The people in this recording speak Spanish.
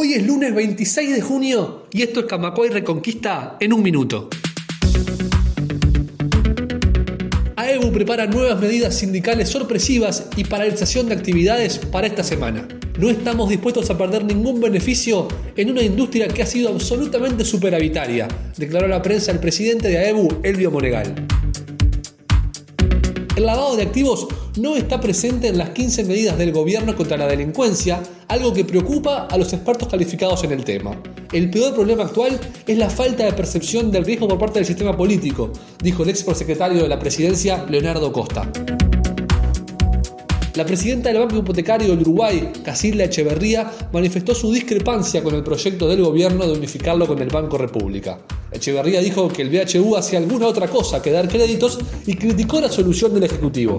Hoy es lunes 26 de junio y esto es Camacuay Reconquista en un minuto. AEBU prepara nuevas medidas sindicales sorpresivas y paralización de actividades para esta semana. No estamos dispuestos a perder ningún beneficio en una industria que ha sido absolutamente superavitaria, declaró la prensa el presidente de AEBU, Elvio Monegal. El lavado de activos no está presente en las 15 medidas del gobierno contra la delincuencia, algo que preocupa a los expertos calificados en el tema. El peor problema actual es la falta de percepción del riesgo por parte del sistema político, dijo el ex prosecretario de la presidencia, Leonardo Costa. La presidenta del Banco Hipotecario del Uruguay, Casilda Echeverría, manifestó su discrepancia con el proyecto del gobierno de unificarlo con el Banco República. Echeverría dijo que el BHU hacía alguna otra cosa que dar créditos y criticó la solución del Ejecutivo.